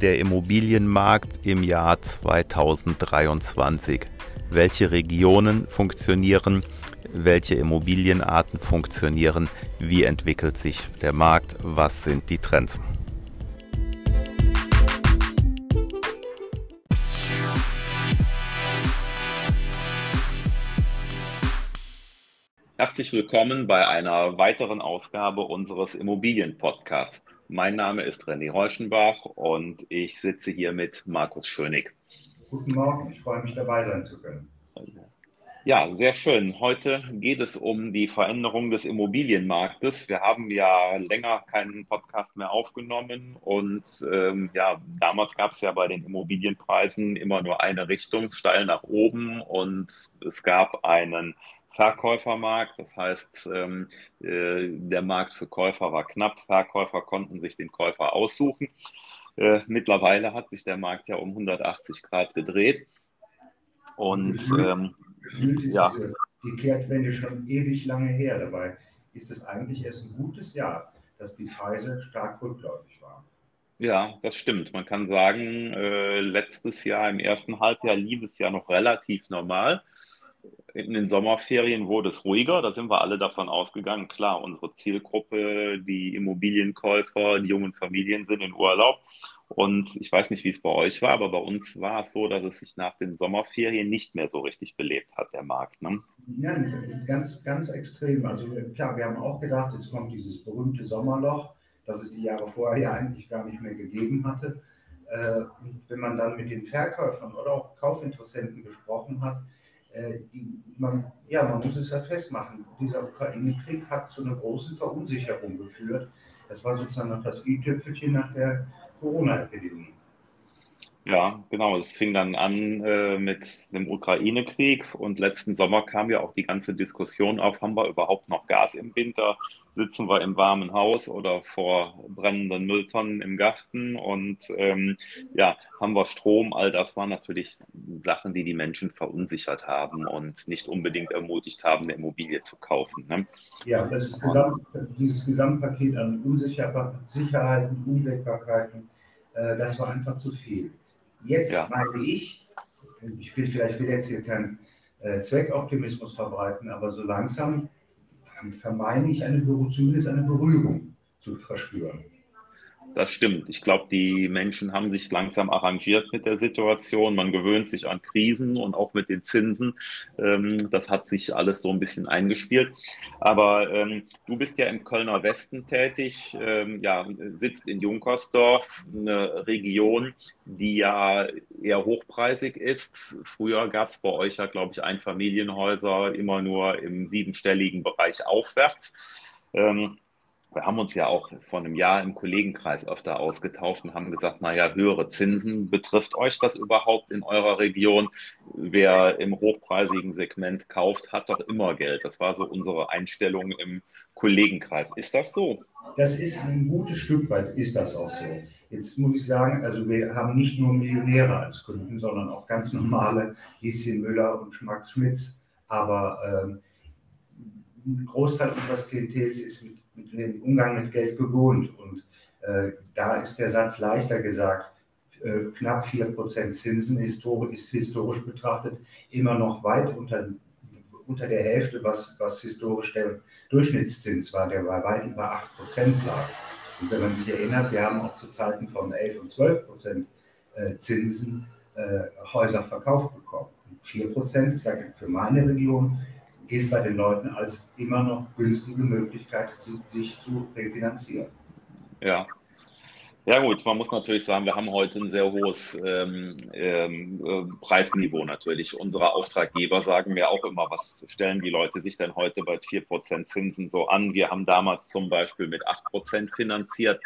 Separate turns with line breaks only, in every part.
Der Immobilienmarkt im Jahr 2023. Welche Regionen funktionieren? Welche Immobilienarten funktionieren? Wie entwickelt sich der Markt? Was sind die Trends? Herzlich willkommen bei einer weiteren Ausgabe unseres Immobilienpodcasts. Mein Name ist René Reuschenbach und ich sitze hier mit Markus Schönig.
Guten Morgen, ich freue mich dabei sein zu können.
Ja, sehr schön. Heute geht es um die Veränderung des Immobilienmarktes. Wir haben ja länger keinen Podcast mehr aufgenommen und ähm, ja, damals gab es ja bei den Immobilienpreisen immer nur eine Richtung, steil nach oben und es gab einen Verkäufermarkt. Das heißt, ähm, äh, der Markt für Käufer war knapp. Verkäufer konnten sich den Käufer aussuchen. Äh, mittlerweile hat sich der Markt ja um 180 Grad gedreht.
Und gefühlt, ähm, gefühlt ist ja. diese, die Kehrtwende schon ewig lange her. Dabei ist es eigentlich erst ein gutes Jahr, dass die Preise stark rückläufig waren.
Ja, das stimmt. Man kann sagen, äh, letztes Jahr im ersten Halbjahr lief es ja noch relativ normal in den Sommerferien wurde es ruhiger. Da sind wir alle davon ausgegangen. Klar, unsere Zielgruppe, die Immobilienkäufer, die jungen Familien sind in Urlaub. Und ich weiß nicht, wie es bei euch war, aber bei uns war es so, dass es sich nach den Sommerferien nicht mehr so richtig belebt hat, der Markt. Ne?
Ja, ganz, ganz extrem. Also klar, wir haben auch gedacht, jetzt kommt dieses berühmte Sommerloch, das es die Jahre vorher ja eigentlich gar nicht mehr gegeben hatte. Äh, und wenn man dann mit den Verkäufern oder auch Kaufinteressenten gesprochen hat, äh, die, man, ja, man muss es ja festmachen, dieser Ukraine-Krieg hat zu einer großen Verunsicherung geführt. Das war sozusagen noch das i-Tüpfelchen nach der Corona-Epidemie.
Ja, genau. Es fing dann an äh, mit dem Ukraine-Krieg und letzten Sommer kam ja auch die ganze Diskussion auf, haben wir überhaupt noch Gas im Winter? Sitzen wir im warmen Haus oder vor brennenden Mülltonnen im Garten? Und ähm, ja, haben wir Strom? All das waren natürlich Sachen, die die Menschen verunsichert haben und nicht unbedingt ermutigt haben, eine Immobilie zu kaufen. Ne?
Ja, das Gesamt, dieses Gesamtpaket an Unsicherheiten, Unwägbarkeiten, äh, das war einfach zu viel. Jetzt ja. meine ich, ich will vielleicht will jetzt hier keinen äh, Zweckoptimismus verbreiten, aber so langsam vermeine ich eine, zumindest eine Berührung zu verspüren.
Das stimmt. Ich glaube, die Menschen haben sich langsam arrangiert mit der Situation. Man gewöhnt sich an Krisen und auch mit den Zinsen. Ähm, das hat sich alles so ein bisschen eingespielt. Aber ähm, du bist ja im Kölner Westen tätig, ähm, ja, sitzt in Junkersdorf, eine Region, die ja eher hochpreisig ist. Früher gab es bei euch ja, glaube ich, Einfamilienhäuser immer nur im siebenstelligen Bereich aufwärts. Wir haben uns ja auch vor einem Jahr im Kollegenkreis öfter ausgetauscht und haben gesagt, naja, höhere Zinsen, betrifft euch das überhaupt in eurer Region? Wer im hochpreisigen Segment kauft, hat doch immer Geld. Das war so unsere Einstellung im Kollegenkreis. Ist das so?
Das ist ein gutes Stück weit, ist das auch so. Jetzt muss ich sagen, also wir haben nicht nur Millionäre als Kunden, sondern auch ganz normale Lieschen Müller und Max Schmitz. Aber ähm, ein Großteil unseres Klientels ist mit den Umgang mit Geld gewohnt. Und äh, da ist der Satz leichter gesagt. Äh, knapp 4% Zinsen historisch, ist historisch betrachtet immer noch weit unter, unter der Hälfte, was, was historisch der Durchschnittszins war, der bei weit über 8% lag. Und wenn man sich erinnert, wir haben auch zu Zeiten von 11 und 12% äh, Zinsen äh, Häuser verkauft bekommen. 4% ich sage für meine Region, gilt bei den Leuten als immer noch günstige Möglichkeit, sich zu refinanzieren.
Ja. Ja gut, man muss natürlich sagen, wir haben heute ein sehr hohes ähm, ähm, äh, Preisniveau natürlich. Unsere Auftraggeber sagen mir auch immer, was stellen die Leute sich denn heute bei 4% Zinsen so an? Wir haben damals zum Beispiel mit 8% finanziert.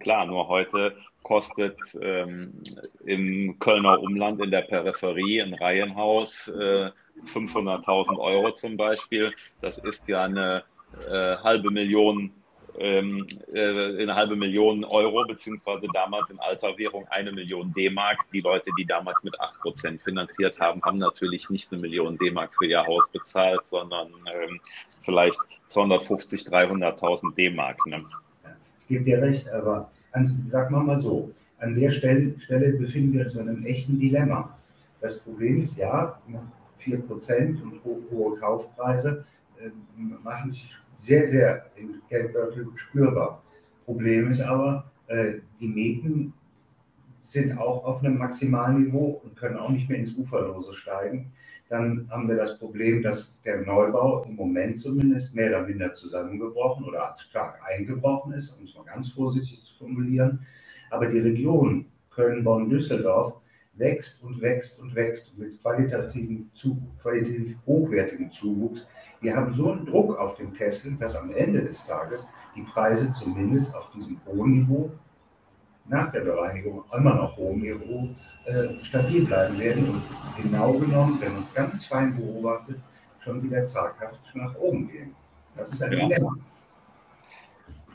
Klar, nur heute kostet ähm, im Kölner Umland in der Peripherie ein Reihenhaus äh, 500.000 Euro zum Beispiel. Das ist ja eine äh, halbe Million ähm, äh, eine halbe Million Euro, beziehungsweise damals in alter Währung eine Million D-Mark. Die Leute, die damals mit 8% finanziert haben, haben natürlich nicht eine Million D-Mark für ihr Haus bezahlt, sondern ähm, vielleicht 250.000, 300.000 D-Mark. Ne?
Ich gebe dir recht, aber sag mal mal so, an der Stelle, Stelle befinden wir uns in einem echten Dilemma. Das Problem ist ja, 4% und hohe Kaufpreise äh, machen sich sehr, sehr im Geldbeutel spürbar. Problem ist aber, äh, die Mieten sind auch auf einem maximalen Niveau und können auch nicht mehr ins Uferlose steigen. Dann haben wir das Problem, dass der Neubau im Moment zumindest mehr oder minder zusammengebrochen oder stark eingebrochen ist, um es mal ganz vorsichtig zu formulieren. Aber die Region Köln, Bonn, Düsseldorf wächst und wächst und wächst mit qualitativen, qualitativ hochwertigem Zuwuchs. Wir haben so einen Druck auf dem Kessel, dass am Ende des Tages die Preise zumindest auf diesem hohen Niveau nach der Bereinigung immer noch hohem Niveau äh, stabil bleiben werden und genau genommen, wenn man es ganz fein beobachtet, schon wieder zaghaft nach oben gehen. Das ist ein ja. Dilemma.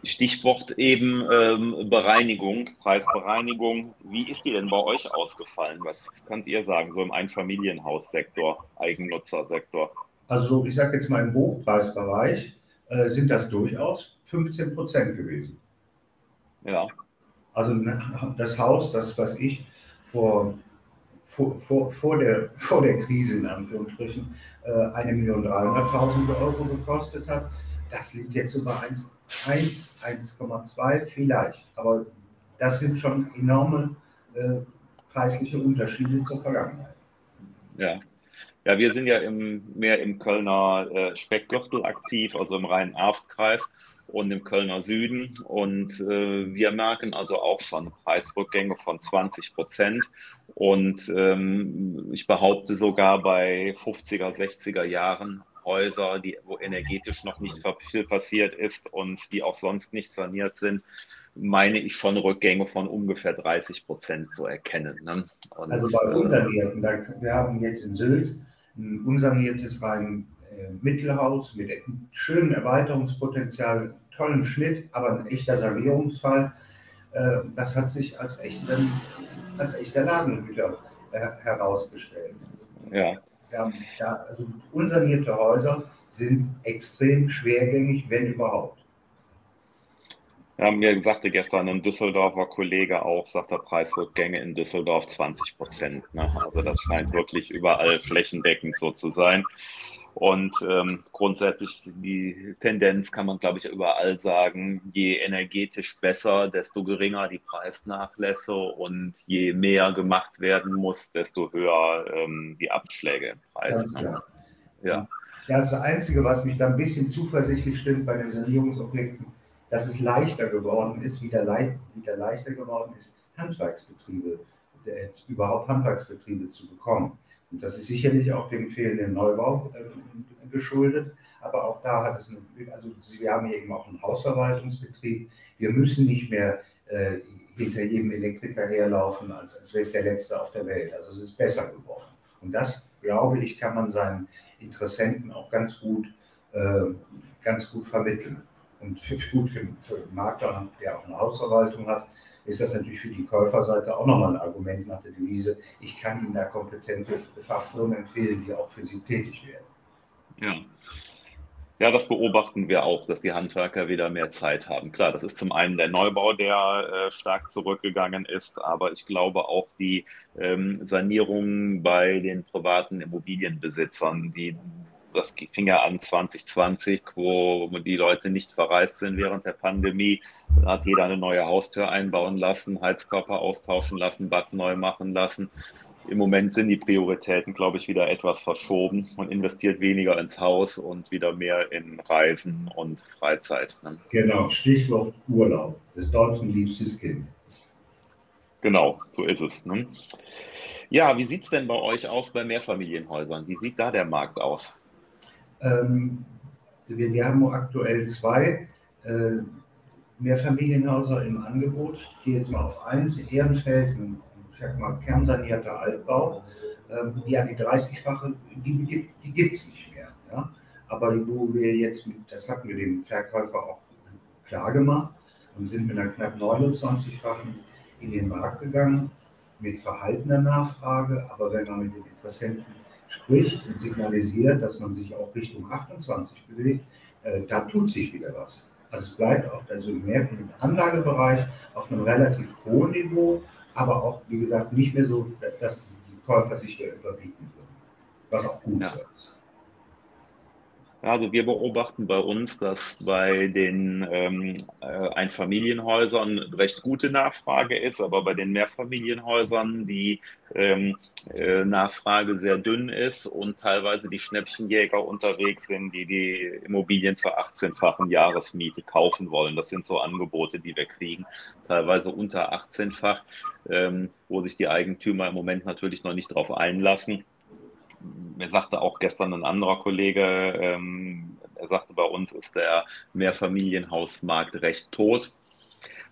Stichwort eben ähm, Bereinigung, Preisbereinigung. Wie ist die denn bei euch ausgefallen? Was könnt ihr sagen, so im Einfamilienhaussektor, Eigennutzersektor?
Also ich sage jetzt mal im Hochpreisbereich äh, sind das durchaus 15 Prozent gewesen. Ja. Also das Haus, das, was ich vor, vor, vor, der, vor der Krise in Anführungsstrichen äh, 1.300.000 Euro gekostet hat, das liegt jetzt so bei 1, 1 1,2 vielleicht. Aber das sind schon enorme äh, preisliche Unterschiede zur Vergangenheit.
Ja. Ja, wir sind ja im, mehr im Kölner äh, Speckgürtel aktiv, also im Rhein-Erft-Kreis und im Kölner Süden. Und äh, wir merken also auch schon Preisrückgänge von 20 Prozent. Und ähm, ich behaupte sogar bei 50er, 60er Jahren Häuser, die, wo energetisch noch nicht viel passiert ist und die auch sonst nicht saniert sind, meine ich schon Rückgänge von ungefähr 30 Prozent zu erkennen. Ne?
Und, also bei äh, unsanierten, wir haben jetzt in Sülz ein unsaniertes rein äh, Mittelhaus mit schönem Erweiterungspotenzial, tollem Schnitt, aber ein echter Sanierungsfall. Äh, das hat sich als, echten, als echter Ladenhüter äh, herausgestellt.
Ja.
Ja, also unsanierte Häuser sind extrem schwergängig, wenn überhaupt.
Ja, mir sagte gestern ein Düsseldorfer Kollege auch, sagt der Preisrückgänge in Düsseldorf 20 Prozent. Ne? Also das scheint wirklich überall flächendeckend so zu sein. Und ähm, grundsätzlich die Tendenz kann man, glaube ich, überall sagen, je energetisch besser, desto geringer die Preisnachlässe und je mehr gemacht werden muss, desto höher ähm, die Abschläge im Preis.
Ne? Ja. das Einzige, was mich da ein bisschen zuversichtlich stimmt bei den Sanierungsobjekten, dass es leichter geworden ist, wieder, le wieder leichter geworden ist, Handwerksbetriebe, äh, überhaupt Handwerksbetriebe zu bekommen. Und das ist sicherlich auch dem fehlenden Neubau äh, geschuldet. Aber auch da hat es, eine, also wir haben eben auch einen Hausverwaltungsbetrieb. Wir müssen nicht mehr äh, hinter jedem Elektriker herlaufen, als, als wäre es der Letzte auf der Welt. Also es ist besser geworden. Und das, glaube ich, kann man seinen Interessenten auch ganz gut, äh, ganz gut vermitteln. Und für, gut für, für einen Makler, der auch eine Hausverwaltung hat, ist das natürlich für die Käuferseite auch nochmal ein Argument nach der Devise. Ich kann Ihnen da kompetente Fachfirmen empfehlen, die auch für Sie tätig werden.
Ja. Ja, das beobachten wir auch, dass die Handwerker wieder mehr Zeit haben. Klar, das ist zum einen der Neubau, der äh, stark zurückgegangen ist, aber ich glaube auch die ähm, Sanierung bei den privaten Immobilienbesitzern, die das fing ja an 2020, wo die Leute nicht verreist sind während der Pandemie. Da hat jeder eine neue Haustür einbauen lassen, Heizkörper austauschen lassen, Bad neu machen lassen. Im Moment sind die Prioritäten, glaube ich, wieder etwas verschoben. Man investiert weniger ins Haus und wieder mehr in Reisen und Freizeit.
Ne? Genau, Stichwort Urlaub. Das Deutschen liebstes Kind.
Genau, so ist es. Ne? Ja, wie sieht es denn bei euch aus bei Mehrfamilienhäusern? Wie sieht da der Markt aus?
Ähm, wir, wir, haben aktuell zwei äh, Mehrfamilienhäuser im Angebot. Gehe jetzt mal auf eins, Ehrenfeld, ein, ich sag mal, kernsanierter Altbau. Ähm, die an die 30-fache, die, die gibt es nicht mehr. Ja? Aber wo wir jetzt, mit, das hatten wir dem Verkäufer auch klar gemacht und sind mit einer knapp 29-fachen in den Markt gegangen, mit verhaltener Nachfrage. Aber wenn man mit den Interessenten spricht und signalisiert, dass man sich auch Richtung 28 bewegt, äh, da tut sich wieder was. Also es bleibt auch also mehr im Anlagebereich auf einem relativ hohen Niveau aber auch, wie gesagt, nicht mehr so, dass die Käufer sich hier überbieten würden, was auch gut ja. ist.
Also wir beobachten bei uns, dass bei den ähm, äh, Einfamilienhäusern recht gute Nachfrage ist, aber bei den Mehrfamilienhäusern die ähm, äh, Nachfrage sehr dünn ist und teilweise die Schnäppchenjäger unterwegs sind, die die Immobilien zur 18-fachen Jahresmiete kaufen wollen. Das sind so Angebote, die wir kriegen, teilweise unter 18-fach, ähm, wo sich die Eigentümer im Moment natürlich noch nicht darauf einlassen mir sagte auch gestern ein anderer Kollege, ähm, er sagte, bei uns ist der Mehrfamilienhausmarkt recht tot.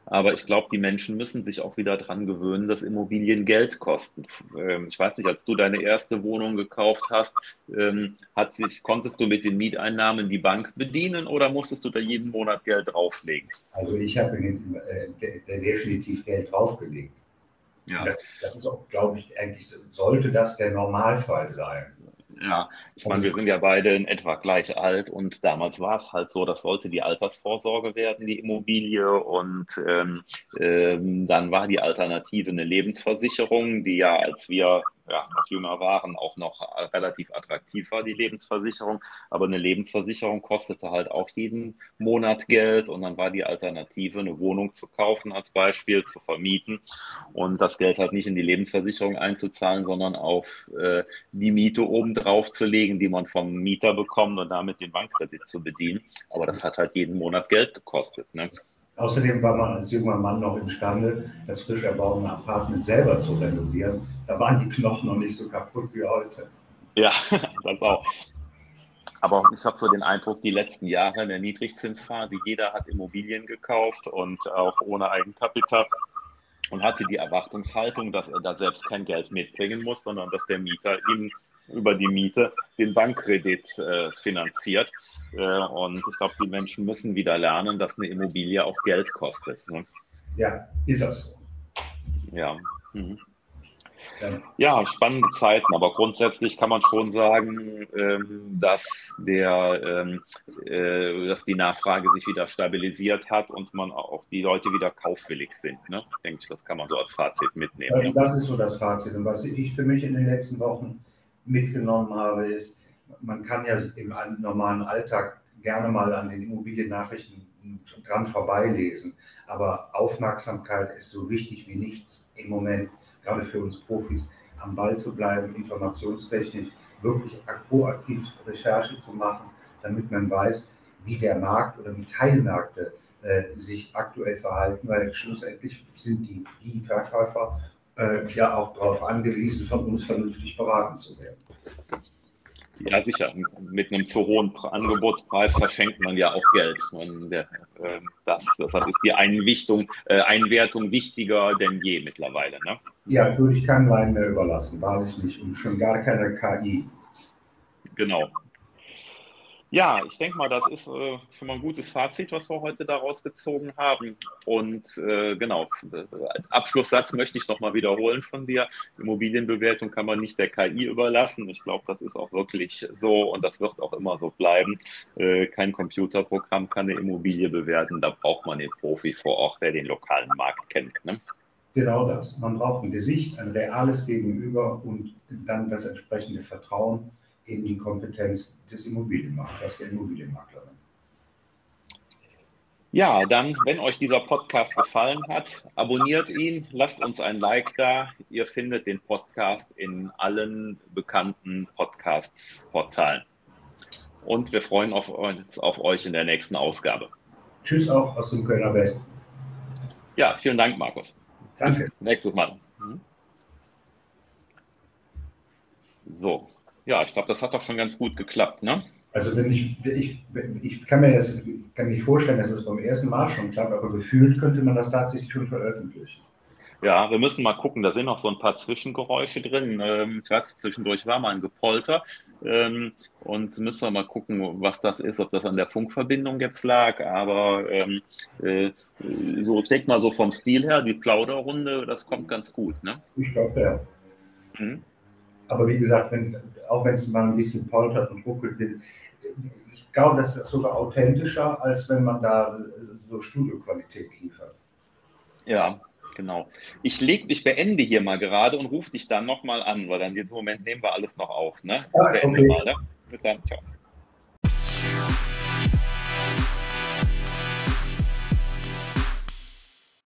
Aber ich glaube, die Menschen müssen sich auch wieder daran gewöhnen, dass Immobilien Geld kosten. Ähm, ich weiß nicht, als du deine erste Wohnung gekauft hast, ähm, hat sich, konntest du mit den Mieteinnahmen die Bank bedienen oder musstest du da jeden Monat Geld drauflegen?
Also ich habe äh, definitiv Geld draufgelegt. Ja. Das, das ist auch, glaube ich, eigentlich sollte das der Normalfall sein.
Ja, ich meine, wir sind ja beide in etwa gleich alt und damals war es halt so, das sollte die Altersvorsorge werden, die Immobilie. Und ähm, ähm, dann war die Alternative eine Lebensversicherung, die ja, als wir ja, noch jünger waren, auch noch relativ attraktiv war, die Lebensversicherung. Aber eine Lebensversicherung kostete halt auch jeden Monat Geld und dann war die Alternative, eine Wohnung zu kaufen als Beispiel, zu vermieten und das Geld halt nicht in die Lebensversicherung einzuzahlen, sondern auf äh, die Miete obendrauf zu legen, die man vom Mieter bekommt und damit den Bankkredit zu bedienen. Aber das hat halt jeden Monat Geld gekostet. Ne?
Außerdem war man als junger Mann noch imstande, das frisch erbauene Apartment selber zu renovieren. Da waren die Knochen noch nicht so kaputt wie heute.
Ja, das auch. Aber ich habe so den Eindruck, die letzten Jahre in der Niedrigzinsphase, jeder hat Immobilien gekauft und auch ohne Eigenkapital und hatte die Erwartungshaltung, dass er da selbst kein Geld mitbringen muss, sondern dass der Mieter ihm über die Miete den Bankkredit äh, finanziert. Äh, und ich glaube, die Menschen müssen wieder lernen, dass eine Immobilie auch Geld kostet. Ne?
Ja, ist das so.
Ja. Mhm. Ja, spannende Zeiten, aber grundsätzlich kann man schon sagen, ähm, dass, der, ähm, äh, dass die Nachfrage sich wieder stabilisiert hat und man auch die Leute wieder kaufwillig sind. Ne? Denke ich, das kann man so als Fazit mitnehmen.
Das ist so das Fazit. Und was ich für mich in den letzten Wochen mitgenommen habe, ist, man kann ja im normalen Alltag gerne mal an den Immobiliennachrichten dran vorbeilesen, aber Aufmerksamkeit ist so wichtig wie nichts im Moment, gerade für uns Profis, am Ball zu bleiben, informationstechnisch wirklich proaktiv Recherche zu machen, damit man weiß, wie der Markt oder wie Teilmärkte äh, sich aktuell verhalten, weil schlussendlich sind die, die Verkäufer äh, ja auch darauf angewiesen, von uns vernünftig beraten zu werden.
Ja, sicher. Mit einem zu hohen Angebotspreis verschenkt man ja auch Geld. Man, der, äh, das, deshalb ist die Einwichtung, äh, Einwertung wichtiger denn je mittlerweile. Ne?
Ja, würde ich keinen Wein mehr überlassen, wahrlich nicht. Und schon gar keine KI.
Genau. Ja, ich denke mal, das ist äh, schon mal ein gutes Fazit, was wir heute daraus gezogen haben. Und äh, genau, Abschlusssatz möchte ich nochmal wiederholen von dir. Immobilienbewertung kann man nicht der KI überlassen. Ich glaube, das ist auch wirklich so und das wird auch immer so bleiben. Äh, kein Computerprogramm kann eine Immobilie bewerten. Da braucht man den Profi vor Ort, der den lokalen Markt kennt. Ne?
Genau das. Man braucht ein Gesicht, ein reales Gegenüber und dann das entsprechende Vertrauen in die Kompetenz des Immobilienmaklers, der Immobilienmaklerin.
Ja, dann, wenn euch dieser Podcast gefallen hat, abonniert ihn, lasst uns ein Like da. Ihr findet den Podcast in allen bekannten Podcast-Portalen. Und wir freuen auf, auf euch in der nächsten Ausgabe.
Tschüss auch aus dem Kölner Westen.
Ja, vielen Dank, Markus.
Danke.
Bis nächstes Mal. So. Ja, ich glaube, das hat doch schon ganz gut geklappt, ne?
Also wenn ich, ich, ich kann mir das kann nicht vorstellen, dass es beim ersten Mal schon klappt, aber gefühlt könnte man das tatsächlich schon veröffentlichen.
Ja, wir müssen mal gucken, da sind noch so ein paar Zwischengeräusche drin. Ähm, ich weiß, zwischendurch war mal ein Gepolter ähm, und müssen wir mal gucken, was das ist, ob das an der Funkverbindung jetzt lag. Aber ähm, äh, so, ich denke mal so vom Stil her, die Plauderrunde, das kommt ganz gut, ne?
Ich glaube, ja. Mhm. Aber wie gesagt, wenn, auch wenn es mal ein bisschen poltert und ruckelt ich glaube, das ist sogar authentischer, als wenn man da so Studioqualität liefert.
Ja, Genau. Ich, leg, ich beende hier mal gerade und rufe dich dann nochmal an, weil dann in diesem Moment nehmen wir alles noch auf. Ne? Ich
ah,
beende
okay.
mal. Ne? Bis dann. Ciao.